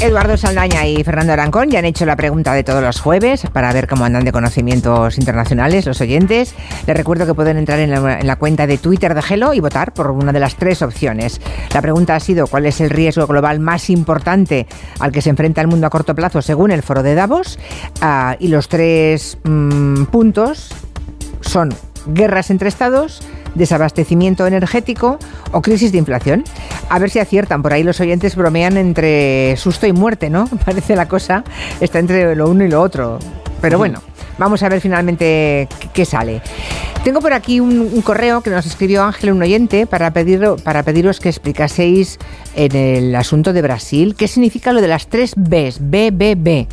Eduardo Saldaña y Fernando Arancón ya han hecho la pregunta de todos los jueves para ver cómo andan de conocimientos internacionales los oyentes. Les recuerdo que pueden entrar en la, cuenta de Twitter de Gelo y votar por una de las tres opciones. La pregunta ha sido cuál es el riesgo global más importante al que se enfrenta el mundo a corto plazo según el foro de Davos. Ah, y los tres mm, puntos son guerras entre estados, desabastecimiento energético o crisis de inflación. A ver si aciertan. Por ahí los oyentes bromean entre susto y muerte, ¿no? Parece la cosa está entre lo uno y lo otro. Pero bueno, vamos a ver finalmente qué sale. Tengo por aquí un, correo que nos escribió Ángel, un oyente, para, pedir, para pediros que explicaseis en el asunto de Brasil qué significa lo de las tres Bs, BBB.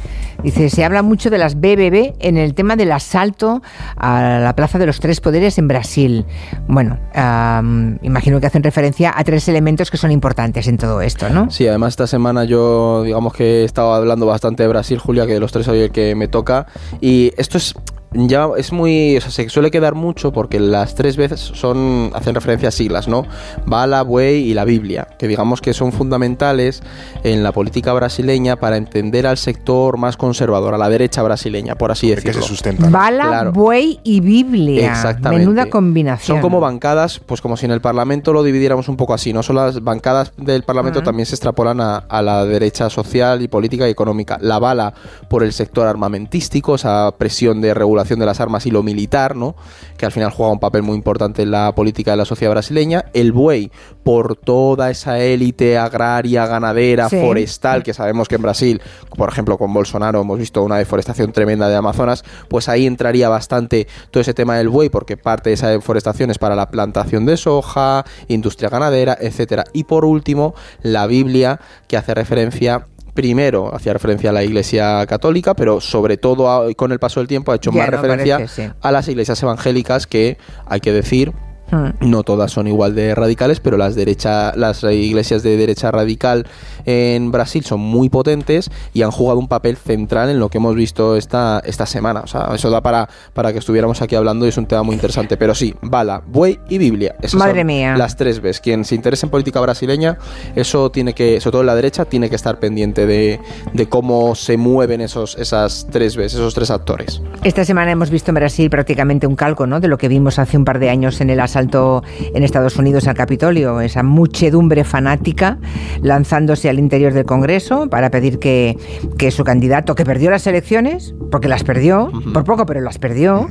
Dice, se habla mucho de las BBB en el tema del asalto a la Plaza de los Tres Poderes en Brasil. Bueno, imagino que hacen referencia a tres elementos que son importantes en todo esto, ¿no? Sí, además esta semana yo, digamos que he estado hablando bastante de Brasil, Julia, que de los tres hoy el que me toca. Y esto es ya es muy. O sea, se suele quedar mucho porque las tres veces son. hacen referencia a siglas, ¿no? Bala, Buey y la Biblia, que digamos que son fundamentales en la política brasileña para entender al sector más conservador, a la derecha brasileña, por así decirlo. Que se sustentan. Bala, Buey y Biblia. Exactamente. Menuda combinación. Son como bancadas, pues como si en el Parlamento lo dividiéramos un poco así, no son las bancadas del Parlamento también se extrapolan a, a la derecha social y política y económica. La bala por el sector armamentístico, esa presión de regulación de las armas y lo militar, ¿no? que al final juega un papel muy importante en la política de la sociedad brasileña. El buey, por toda esa élite agraria, ganadera, forestal, que sabemos que en Brasil, por ejemplo, con Bolsonaro hemos visto una deforestación tremenda de Amazonas, pues ahí entraría bastante todo ese tema del buey, porque parte de esa deforestación es para la plantación de soja, industria ganadera, etcétera. Y por último, la Biblia, que hace referencia primero hacía referencia a la Iglesia Católica, pero sobre todo con el paso del tiempo ha hecho más referencia a las iglesias evangélicas que, hay que decir, Hmm. No todas son igual de radicales, pero las derecha, las iglesias de derecha radical en Brasil son muy potentes y han jugado un papel central en lo que hemos visto esta, esta semana. O sea, eso da para, para que estuviéramos aquí hablando y es un tema muy interesante. Pero sí, bala, buey y Biblia. Madre mía. Las tres veces. Quien se interesa en política brasileña, eso tiene que, sobre todo en la derecha, tiene que estar pendiente de, de cómo se mueven esos, esas tres veces, esos tres actores. Esta semana hemos visto en Brasil prácticamente un calco ¿no? de lo que vimos hace un par de años en el salto en Estados Unidos al Capitolio, esa muchedumbre fanática lanzándose al interior del Congreso para pedir que, que su candidato, que perdió las elecciones, porque las perdió, por poco, pero las perdió,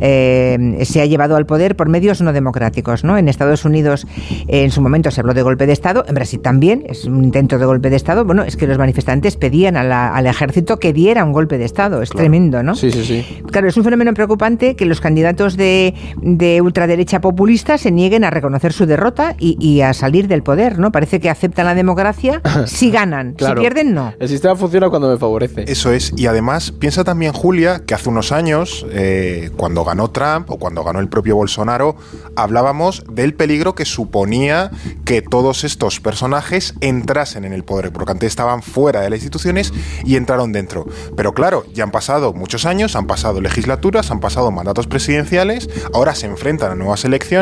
eh, se ha llevado al poder por medios no democráticos. ¿no? En Estados Unidos en su momento se habló de golpe de Estado, en Brasil también, es un intento de golpe de Estado. Bueno, es que los manifestantes pedían al ejército que diera un golpe de Estado, es tremendo, ¿no? Sí, sí, sí. Claro, es un fenómeno preocupante que los candidatos de, de ultraderecha popular se nieguen a reconocer su derrota y, a salir del poder, ¿no? Parece que aceptan la democracia si ganan, si pierden no. El sistema funciona cuando me favorece. Eso es, y además piensa también Julia que hace unos años, eh, cuando ganó Trump o cuando ganó el propio Bolsonaro, hablábamos del peligro que suponía que todos estos personajes entrasen en el poder, porque antes estaban fuera de las instituciones y entraron dentro. Pero claro, ya han pasado muchos años, han pasado legislaturas, han pasado mandatos presidenciales, ahora se enfrentan a nuevas elecciones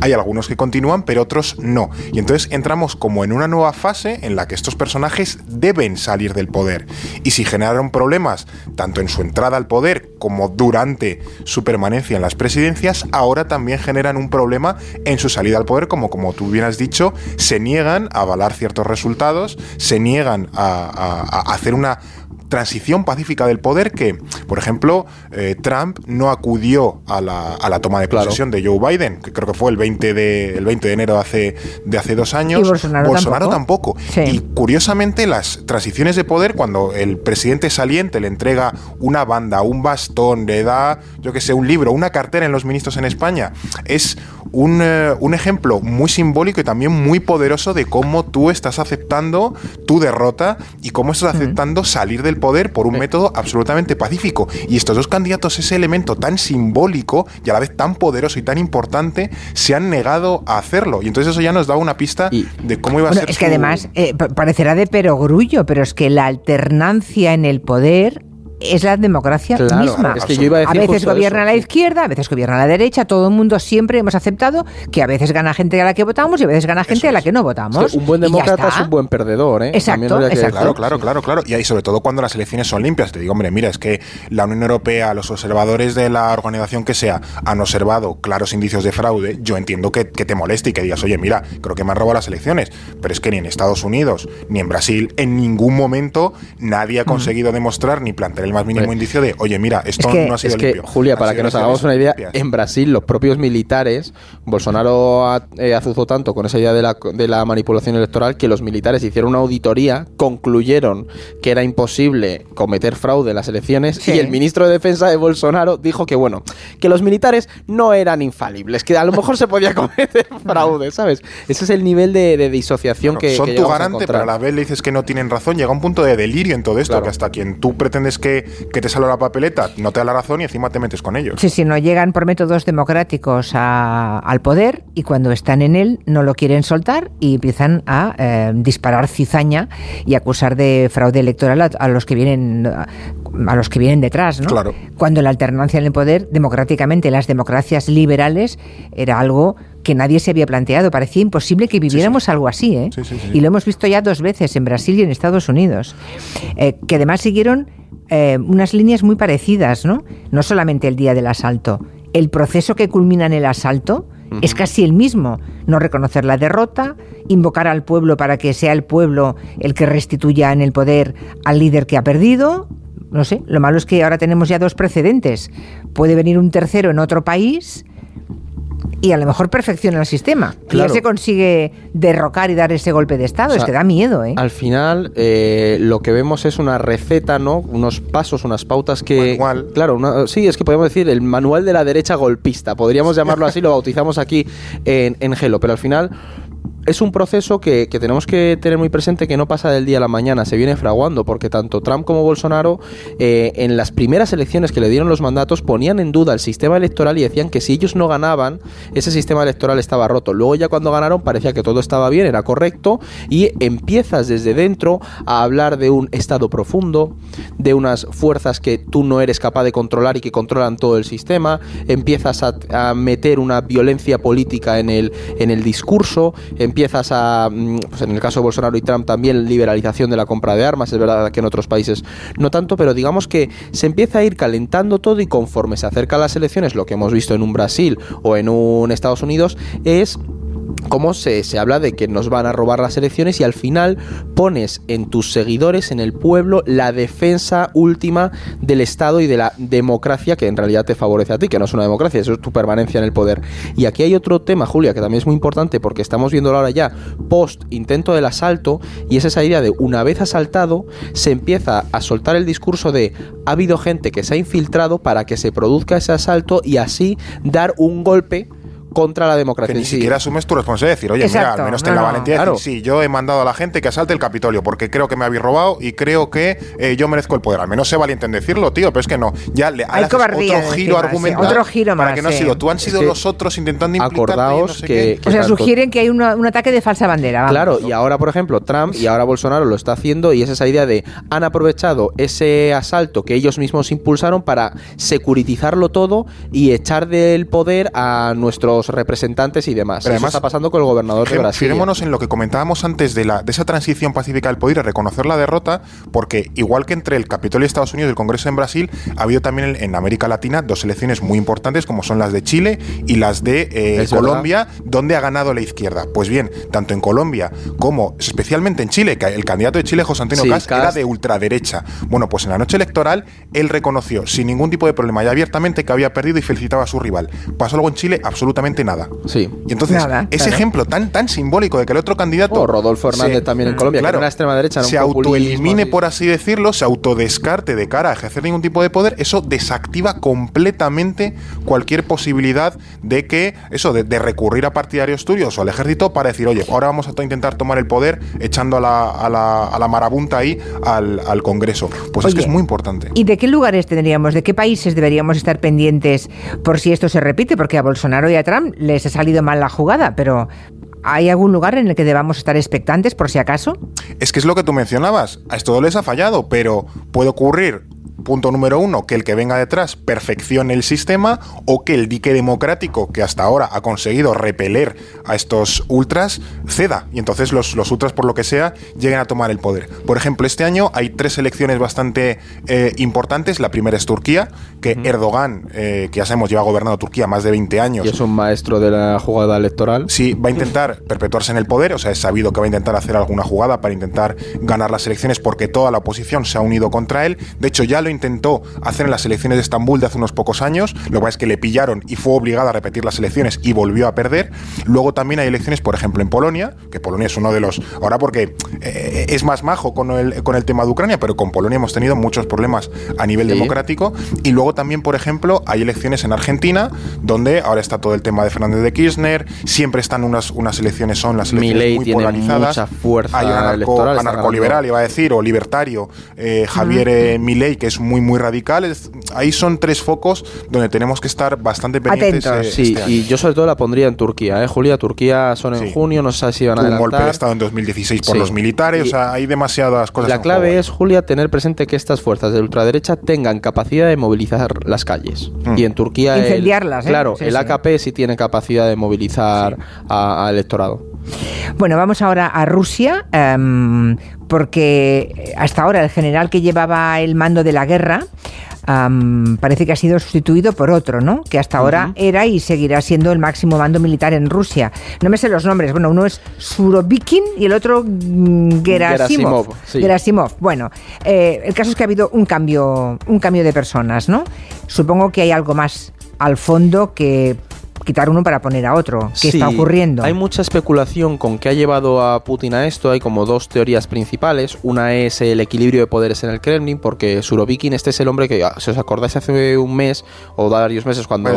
hay algunos que continúan, pero otros no. Y entonces entramos como en una nueva fase en la que estos personajes deben salir del poder. Y si generaron problemas tanto en su entrada al poder como durante su permanencia en las presidencias, ahora también generan un problema en su salida al poder, como, como tú bien has dicho, se niegan a avalar ciertos resultados, se niegan a hacer una transición pacífica del poder que, por ejemplo, eh, Trump no acudió a la, a la toma de posesión de Joe Biden, que creo que fue el 20 de, el 20 de enero de hace, de hace dos años. ¿Y Bolsonaro, tampoco. Y curiosamente las transiciones de poder, cuando el presidente saliente le entrega una banda, un bastón, le da, yo que sé, un libro, una cartera en los ministros en España, es un, eh, un ejemplo muy simbólico y también muy poderoso de cómo tú estás aceptando tu derrota y cómo estás aceptando salir del poder por un método absolutamente pacífico. Y estos dos candidatos, ese elemento tan simbólico y a la vez tan poderoso y tan importante, se han negado a hacerlo. Y entonces eso ya nos da una pista de cómo iba a ser. Es que además eh, parecerá de perogrullo, pero es que la alternancia en el poder es la democracia misma. Es que yo iba a, decir a, veces gobierna la izquierda, a veces gobierna la derecha, todo el mundo siempre hemos aceptado que a veces gana gente a la que votamos y a veces gana gente a la que no votamos. un buen demócrata es un buen perdedor, ¿eh? Exacto, Claro, claro, claro, claro. Y ahí sobre todo cuando las elecciones son limpias. Te digo, hombre, mira, es que la Unión Europea, los observadores de la organización que sea, han observado claros indicios de fraude. Yo entiendo que, que te moleste y que digas, oye, mira, creo que me han robado las elecciones. Pero es que ni en Estados Unidos ni en Brasil en ningún momento nadie ha conseguido demostrar ni plantear el más mínimo indicio de, oye, mira, esto no ha sido es que, Julia, para que nos hagamos una idea, en Brasil los propios militares, Bolsonaro eh, azuzó tanto con esa idea de la, de la manipulación electoral que los militares hicieron una auditoría, concluyeron que era imposible cometer fraude en las elecciones y el ministro de Defensa de Bolsonaro dijo que, bueno, que los militares no eran infalibles, que a lo mejor se podía cometer fraude, ¿sabes? Ese es el nivel de, disociación que... Son tu garante, pero a la vez le dices que no tienen razón. Llega un punto de delirio en todo esto, que hasta quien tú pretendes que, que te salga la papeleta no te da la razón y encima te metes con ellos. Sí, sí, no llegan por métodos democráticos al poder y cuando están en él no lo quieren soltar y empiezan a eh, disparar cizaña y acusar de fraude electoral a, los que vienen a los que vienen detrás, ¿no? Claro. Cuando la alternancia en el poder democráticamente las democracias liberales era algo que nadie se había planteado. Parecía imposible que viviéramos algo así, ¿eh? y lo hemos visto ya dos veces en Brasil y en Estados Unidos, eh, que además siguieron eh, unas líneas muy parecidas, ¿no? No solamente el día del asalto, el proceso que culmina en el asalto es casi el mismo. No reconocer la derrota, invocar al pueblo para que sea el pueblo el que restituya en el poder al líder que ha perdido. No sé, lo malo es que ahora tenemos ya dos precedentes. Puede venir un tercero en otro país y a lo mejor perfecciona el sistema. Claro. Y se consigue derrocar y dar ese golpe de Estado. es que da miedo, ¿eh? Al final, eh, lo que vemos es una receta, ¿no? Unos pasos, unas pautas que. Manual. Claro, sí, es que podemos decir el manual de la derecha golpista. Podríamos llamarlo así, lo bautizamos aquí en, en Gelo. Pero al final es un proceso que, tenemos que tener muy presente que no pasa del día a la mañana, se viene fraguando, porque tanto Trump como Bolsonaro eh, en las primeras elecciones que le dieron los mandatos ponían en duda el sistema electoral y decían que si ellos no ganaban, ese sistema electoral estaba roto. Luego ya cuando ganaron parecía que todo estaba bien, era correcto, y empiezas desde dentro a hablar de un estado profundo, de unas fuerzas que tú no eres capaz de controlar y que controlan todo el sistema, empiezas a, a meter una violencia política en el, en el discurso, empiezas a, mm, pues en el caso de Bolsonaro y Trump también liberalización de la compra de armas, es verdad que en otros países no tanto, pero digamos que se empieza a ir calentando todo y conforme se acercan las elecciones, lo que hemos visto en un Brasil o en un Estados Unidos es cómo se, se, habla de que nos van a robar las elecciones y al final pones en tus seguidores, en el pueblo, la defensa última del Estado y de la democracia que en realidad te favorece a ti, que no es una democracia, eso es tu permanencia en el poder. Y aquí hay otro tema, Julia, que también es muy importante porque estamos viendo ahora ya post intento del asalto y es esa idea de una vez asaltado se empieza a soltar el discurso de ha habido gente que se ha infiltrado para que se produzca ese asalto y así dar un golpe contra la democracia. Que ni siquiera asumes tu responsabilidad. Decir, oye, mira, al menos ten la valentía de decir, sí, yo he mandado a la gente que asalte el Capitolio porque creo que me habéis robado y creo que eh, yo merezco el poder. Al menos sé valiente en decirlo, tío, pero es que no. Ya le Hay otro giro argumental. Otro giro más. Para que no ha sido. Tú han sido los otros intentando Acordaos que, O sea, sugieren que hay un ataque de falsa bandera. Claro, y ahora, por ejemplo, Trump y ahora Bolsonaro lo está haciendo y es esa idea de han aprovechado ese asalto que ellos mismos impulsaron para securitizarlo todo y echar del poder a nuestros representantes y demás. Pero además está pasando con el gobernador de Brasil. Fijémonos en lo que comentábamos antes de, la, de esa transición pacífica del poder y reconocer la derrota, porque igual que entre el Capitolio de Estados Unidos y el Congreso en Brasil, ha habido también en América Latina dos elecciones muy importantes, como son las de Chile y las de eh, Colombia, donde ha ganado la izquierda. Pues bien, tanto en Colombia como especialmente en Chile, que el candidato de Chile, José Antonio sí, era de ultraderecha. Bueno, pues en la noche electoral él reconoció sin ningún tipo de problema y abiertamente que había perdido y felicitaba a su rival. Pasó algo en Chile, absolutamente nada. Sí. Y entonces, ese ejemplo tan, tan simbólico de que el otro candidato. O Rodolfo Hernández también en Colombia, claro, que una extrema derecha, se autoelimine, por así decirlo, se autodescarte de cara a ejercer ningún tipo de poder, eso desactiva completamente cualquier posibilidad de que, eso, de, recurrir a partidarios tuyos o al ejército para decir, oye, ahora vamos a intentar tomar el poder echando a la, a la, a la marabunta ahí al, al Congreso. Pues es que es muy importante. ¿Y de qué lugares tendríamos, de qué países deberíamos estar pendientes por si esto se repite? Porque a Bolsonaro y a Trump les ha salido mal la jugada, pero ¿Hay algún lugar en el que debamos estar expectantes por si acaso? Es que es lo que tú mencionabas. A esto les ha fallado, pero puede ocurrir punto número uno, que el que venga detrás perfeccione el sistema o que el dique democrático que hasta ahora ha conseguido repeler a estos ultras ceda y entonces los, los ultras por lo que sea lleguen a tomar el poder. Por ejemplo, este año hay tres elecciones bastante eh, importantes. La primera es Turquía, que Erdogan, eh, que ya sabemos lleva gobernando Turquía más de 20 años. Y es un maestro de la jugada electoral. Sí, va a intentar perpetuarse en el poder, o sea, es sabido que va a intentar hacer alguna jugada para intentar ganar las elecciones porque toda la oposición se ha unido contra él. De hecho, ya lo intentó hacer en las elecciones de Estambul de hace unos pocos años. Lo que pasa es que le pillaron y fue obligado a repetir las elecciones y volvió a perder. Luego también hay elecciones, por ejemplo, en Polonia, que Polonia es uno de los. Ahora, porque eh, es más majo con el, con el tema de Ucrania, pero con Polonia hemos tenido muchos problemas a nivel democrático. Y luego también, por ejemplo, hay elecciones en Argentina, donde ahora está todo el tema de Fernández de Kirchner. Siempre están unas, unas elecciones, son las elecciones muy polarizadas. Mucha fuerza hay un anarco, anarcoliberal, iba a decir, o libertario, eh, Javier eh, Milei, que es muy, muy radical. ahí son tres focos donde tenemos que estar bastante pendientes. Atentos. sí, este y yo sobre todo la pondría en Turquía, ¿eh, Julia? Turquía son en junio, no sé si van a adelantar. Un golpe de Estado en 2016 por los militares, o sea, hay demasiadas cosas. La clave es, Julia, tener presente que estas fuerzas de ultraderecha tengan capacidad de movilizar las calles. Mm. Y en Turquía... Incendiarlas, ¿eh? Claro, el AKP sí tiene capacidad de movilizar al electorado. Bueno, vamos ahora a Rusia, em, porque hasta ahora el general que llevaba el mando de la guerra parece que ha sido sustituido por otro, ¿no? Que hasta ahora era y seguirá siendo el máximo mando militar en Rusia. No me sé los nombres. Bueno, uno es Surovikin y el otro mm, Gerasimov. Gerasimov. Bueno, eh, el caso es que ha habido un cambio, un cambio de personas, ¿no? Supongo que hay algo más al fondo que quitar uno para poner a otro. ¿Qué está ocurriendo? Hay mucha especulación con qué ha llevado a Putin a esto. Hay como dos teorías principales. Una es el equilibrio de poderes en el Kremlin, porque Surovikin, este es el hombre que, si os acordáis, hace un mes o varios meses cuando,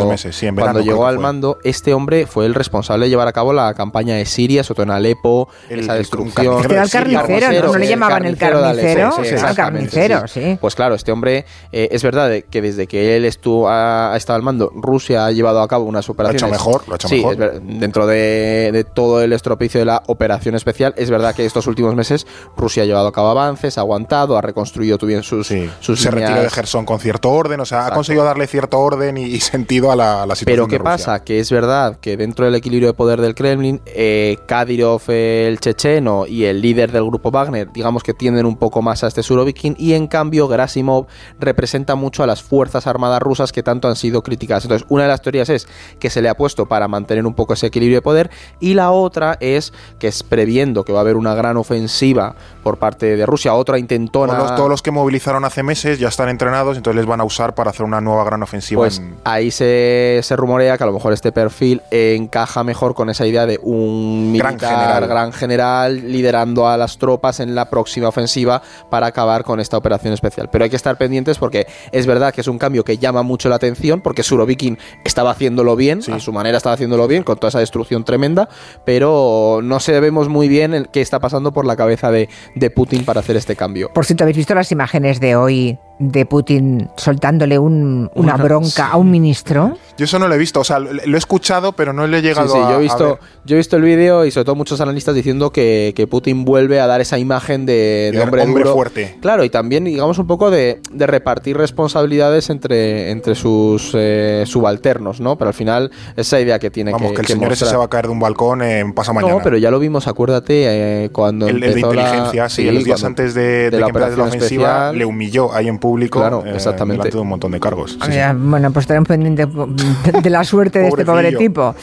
cuando llegó al mando, este hombre fue el responsable de llevar a cabo la campaña de Siria, sobre todo en Alepo, esa destrucción. Este era el carnicero, ¿no? le llamaban el carnicero? el carnicero, sí. Pues claro, este hombre, eh, es verdad que desde que él estuvo, ha, estado al mando, Rusia ha llevado a cabo unas operaciones mejor, lo ha hecho sí, dentro de, todo el estropicio de la operación especial, es verdad que estos últimos meses Rusia ha llevado a cabo avances, ha aguantado, ha reconstruido bien sus, sus Se retiró de Gerson con cierto orden, o sea, ha conseguido darle cierto orden y, sentido a la, situación. Pero ¿qué pasa? Que es verdad que dentro del equilibrio de poder del Kremlin, eh, Kadyrov, el checheno y el líder del grupo Wagner, digamos que tienden un poco más a este Surovikin, y en cambio Gerasimov representa mucho a las fuerzas armadas rusas que tanto han sido criticadas. Entonces, una de las teorías es que se le ha puesto para mantener un poco ese equilibrio de poder y la otra es que es previendo que va a haber una gran ofensiva por parte de Rusia, otra intentona. Todos los, todos los que movilizaron hace meses ya están entrenados, entonces les van a usar para hacer una nueva gran ofensiva. Pues ahí se, se, rumorea que a lo mejor este perfil encaja mejor con esa idea de un militar gran general. gran general liderando a las tropas en la próxima ofensiva para acabar con esta operación especial. Pero hay que estar pendientes porque es verdad que es un cambio que llama mucho la atención porque Surovikin estaba haciéndolo bien, su manera estaba haciéndolo bien, con toda esa destrucción tremenda, pero no sabemos muy bien qué está pasando por la cabeza de, de Putin para hacer este cambio. Por cierto, ¿habéis visto las imágenes de hoy de Putin soltándole una bronca a un ministro? Yo eso no lo he visto, o sea, lo he escuchado, pero no le he llegado sí, sí, yo he visto, Yo he visto el vídeo y sobre todo muchos analistas diciendo que, Putin vuelve a dar esa imagen de, hombre, fuerte. Claro, y también, digamos, un poco de, repartir responsabilidades entre, entre sus eh, subalternos, ¿no? Pero al final, esa idea que tiene Vamos, que, el señor ese se va a caer de un balcón en pasa mañana. No, pero ya lo vimos, acuérdate, eh, cuando el, el de inteligencia, sí, los días antes de, la, operación ofensiva, le humilló ahí en público. Claro, eh, exactamente. de un montón de cargos. bueno, pues estaremos pendientes de la suerte de este pobre tipo.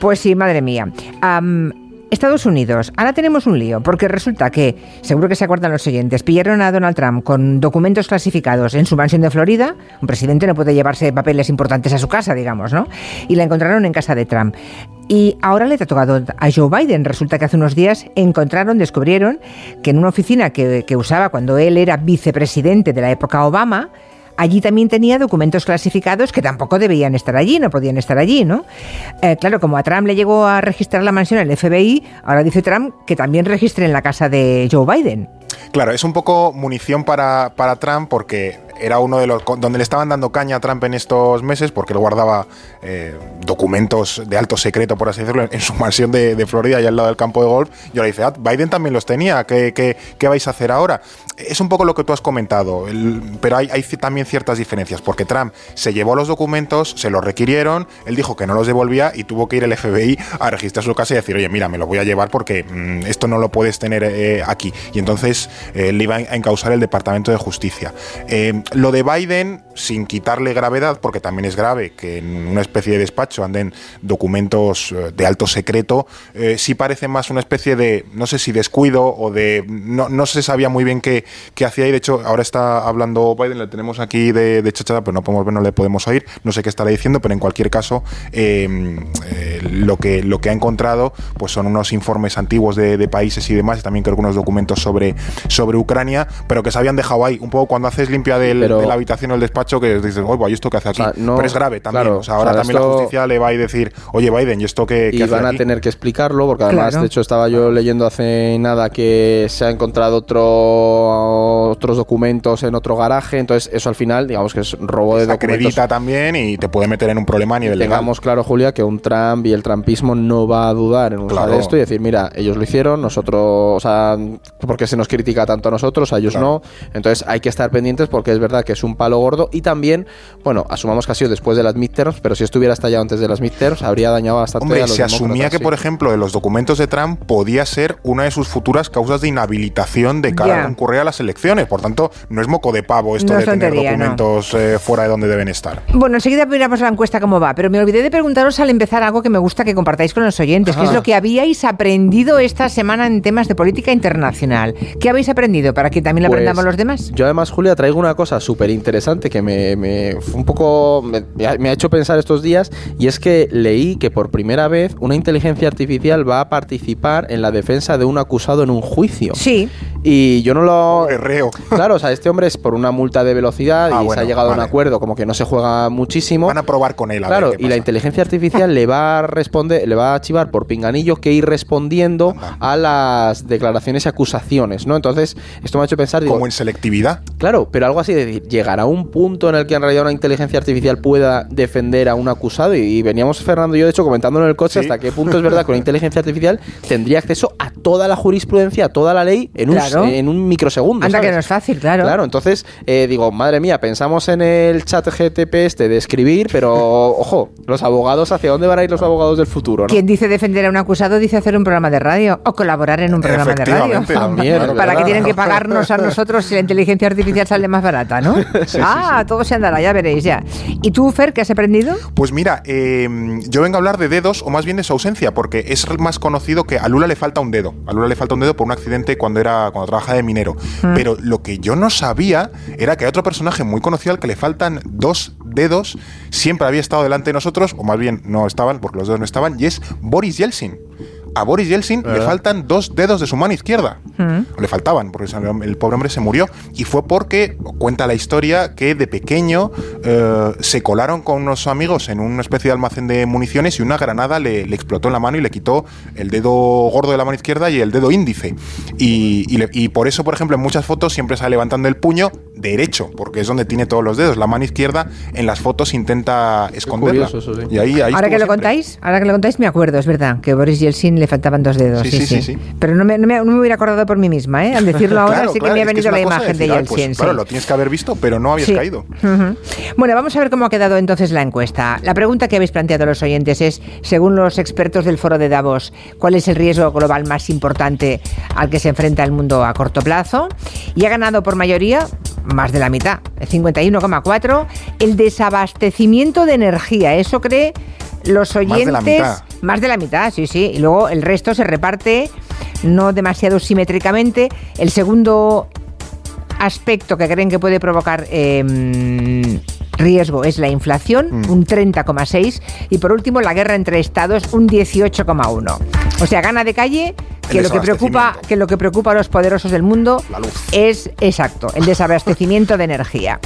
Pues sí, madre mía. Estados Unidos, ahora tenemos un lío, porque resulta que, seguro que se acuerdan los oyentes, pillaron a Donald Trump con documentos clasificados en su mansión de Florida. Un presidente no puede llevarse papeles importantes a su casa, digamos, ¿no? Y la encontraron en casa de Trump. Y ahora le ha tocado a Joe Biden. Resulta que hace unos días encontraron, descubrieron que en una oficina que usaba cuando él era vicepresidente de la época Obama, allí también tenía documentos clasificados que tampoco debían estar allí, no podían estar allí, ¿no? Eh, claro, como a Trump le llegó a registrar la mansión el FBI, ahora dice Trump que también registre en la casa de Joe Biden. Claro, es un poco munición para, para Trump porque era uno de los donde le estaban dando caña a Trump en estos meses porque él guardaba eh, documentos de alto secreto, por así decirlo, en su mansión de, Florida y al lado del campo de golf. Yo le dice, ah, Biden también los tenía, ¿qué, qué, vais a hacer ahora? Es un poco lo que tú has comentado, pero hay, también ciertas diferencias, porque Trump se llevó los documentos, se los requirieron, él dijo que no los devolvía y tuvo que ir el FBI a registrar su casa y decir, oye, mira, me lo voy a llevar porque mm, esto no lo puedes tener eh, aquí. Y entonces él le iba a encausar el Departamento de Justicia. Eh, lo de Biden, sin quitarle gravedad, porque también es grave que en una especie de despacho anden documentos eh, de alto secreto, eh, sí parece más una especie de, no sé si descuido o de, no, no se sabía muy bien qué, qué, hacía y de hecho ahora está hablando Biden, le tenemos aquí de, de chachada, pero no podemos ver, no le podemos oír, no sé qué estará diciendo, pero en cualquier caso lo, que, lo que ha encontrado pues son unos informes antiguos de, países y demás, también creo que unos documentos sobre, sobre Ucrania, pero que se habían dejado ahí, un poco cuando haces limpia del, de la habitación o el despacho, que dices, oye, ¿y esto qué hace aquí? pero es grave también. o sea, ahora también la justicia le va a decir, oye, Biden, ¿y esto qué, qué y van a tener que explicarlo, porque además, de hecho, estaba yo leyendo hace nada que se ha encontrado otro, otros documentos en otro garaje, entonces eso al final, digamos que es robo de documentos. acredita también y te puede meter en un problema a nivel legal. Tengamos claro, Julia, que un Trump y el trumpismo no va a dudar en usar esto y decir, mira, ellos lo hicieron, nosotros, o sea, porque se nos critica tanto a nosotros, a ellos no, entonces hay que estar pendientes porque es verdad que es un palo gordo y también, bueno, asumamos que ha sido después de las midterms, pero si estuviera estallado antes de las midterms habría dañado bastante Hombre, a los se asumía que, por ejemplo, de los documentos de Trump podía ser una de sus futuras causas de inhabilitación de cara a concurrir a las elecciones. Por tanto, no es moco de pavo esto de tener documentos eh, fuera de donde deben estar. Bueno, enseguida miramos la encuesta cómo va, pero me olvidé de preguntaros al empezar algo que me gusta que compartáis con los oyentes, que es lo que habíais aprendido esta semana en temas de política internacional. ¿Qué habéis aprendido para que también lo aprendamos pues los demás? Yo además, Julia, traigo una cosa súper interesante que me, me, un poco me, ha hecho pensar estos días y es que leí que por primera vez una inteligencia artificial va a participar en la defensa de un acusado en un juicio. Sí. Y yo no lo... Guerreo. Claro, o sea, este hombre es por una multa de velocidad ah, y se ha llegado a un acuerdo como que no se juega muchísimo. Van a probar con él. A claro, y la inteligencia artificial le va a responder, le va a chivar por pinganillo que ir respondiendo a las declaraciones y acusaciones, ¿no? Entonces, esto me ha hecho pensar... como en selectividad. Claro, pero algo así de decir, llegará un punto en el que en realidad una inteligencia artificial pueda defender a un acusado y, veníamos Fernando y yo de hecho comentando en el coche hasta qué punto es verdad que una inteligencia artificial tendría acceso a toda la jurisprudencia, a toda la ley en un, en un microsegundo. Anda que no es fácil, claro. Claro, entonces eh, digo, madre mía, pensamos en el chat GTP este de escribir, pero ojo, los abogados, ¿hacia dónde van a ir los abogados del futuro? Quien dice defender a un acusado dice hacer un programa de radio o colaborar en un programa de radio. También. Para que tienen que pagarnos a nosotros si la inteligencia artificial sale más barata, ¿no? ah, todo se andará, ya veréis ya. ¿Y tú, Fer, qué has aprendido? Pues mira, em, yo vengo a hablar de dedos, o más bien de su ausencia, porque es más conocido que a Lula le falta un dedo. A Lula le falta un dedo por un accidente cuando era cuando trabajaba de minero. Mm. Pero lo que yo no sabía era que hay otro personaje muy conocido al que le faltan dos dedos, siempre había estado delante de nosotros, o más bien no estaban, porque los dedos no estaban, y es Boris Yeltsin a Boris Yeltsin le faltan dos dedos de su mano izquierda. Mm. Le faltaban, porque el pobre hombre se murió. Y fue porque, cuenta la historia, que de pequeño eh, se colaron con unos amigos en una especie de almacén de municiones y una granada le, explotó en la mano y le quitó el dedo gordo de la mano izquierda y el dedo índice. Y, por eso, por ejemplo, en muchas fotos siempre sale levantando el puño derecho, porque es donde tiene todos los dedos. La mano izquierda en las fotos intenta esconderla. y ahí, ahora que lo contáis, ahora que lo contáis me acuerdo, es verdad, que Boris Yeltsin le faltaban dos dedos. Sí, sí, sí. Pero no me, no, me, hubiera acordado por mí misma, ¿eh? Al decirlo ahora sí que me ha venido la imagen de, Yeltsin. Pues, claro, lo tienes que haber visto, pero no habías caído. Bueno, vamos a ver cómo ha quedado entonces la encuesta. La pregunta que habéis planteado los oyentes es, según los expertos del foro de Davos, ¿cuál es el riesgo global más importante al que se enfrenta el mundo a corto plazo? Y ha ganado por mayoría más de la mitad, el 51,4, el desabastecimiento de energía. Eso cree los oyentes, más de la mitad, sí, sí. Y luego el resto se reparte no demasiado simétricamente. El segundo aspecto que creen que puede provocar em, riesgo es la inflación, mm. un 30,6, y por último la guerra entre estados, un 18,1. O sea, gana de calle que lo que preocupa que lo que preocupa a los poderosos del mundo es exacto, el desabastecimiento de energía.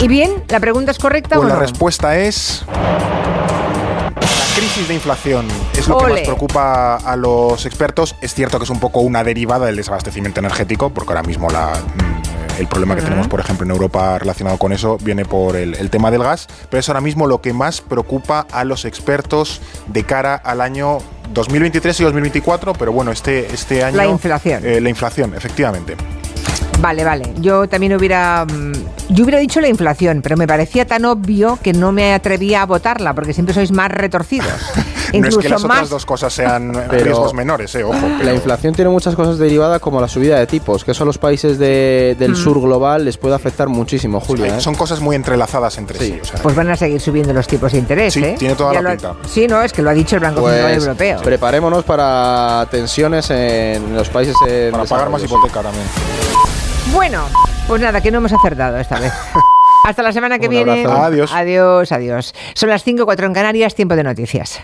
Y bien, la pregunta es correcta pues o no? la respuesta es crisis de inflación es lo que más preocupa a los expertos. Es cierto que es un poco una derivada del desabastecimiento energético, porque ahora mismo la, mm, el problema que tenemos, por ejemplo, en Europa relacionado con eso viene por el, el, tema del gas, pero es ahora mismo lo que más preocupa a los expertos de cara al año 2023 y 2024, pero bueno, este, este año... La inflación. Eh, la inflación, efectivamente. Vale, vale. Yo también hubiera. Mm, Yo hubiera dicho la inflación, pero me parecía tan obvio que no me atrevía a votarla, porque siempre sois más retorcidos. no es Incluso que las otras más. dos cosas sean Pero- riesgos menores, eh, ojo. La pero- inflación tiene muchas cosas derivadas como la subida de tipos, que eso a los países de- del sur global les puede afectar muchísimo, Julia. Hay- ¿eh? Son cosas muy entrelazadas entre sí. Sí. o sea, Pues van a seguir subiendo los tipos de interés, Sí, ¿eh? tiene toda Ya la ha- pinta. Sí, no, es que lo ha dicho el Banco Central Pues Europeo. preparémonos para tensiones en los países en para pagar más sí. hipoteca también. Bueno, pues nada, que no hemos acertado esta vez. Hasta la semana que Un viene. abrazo. Adiós. Adiós, adiós. Son las 5, 4 en Canarias, tiempo de noticias.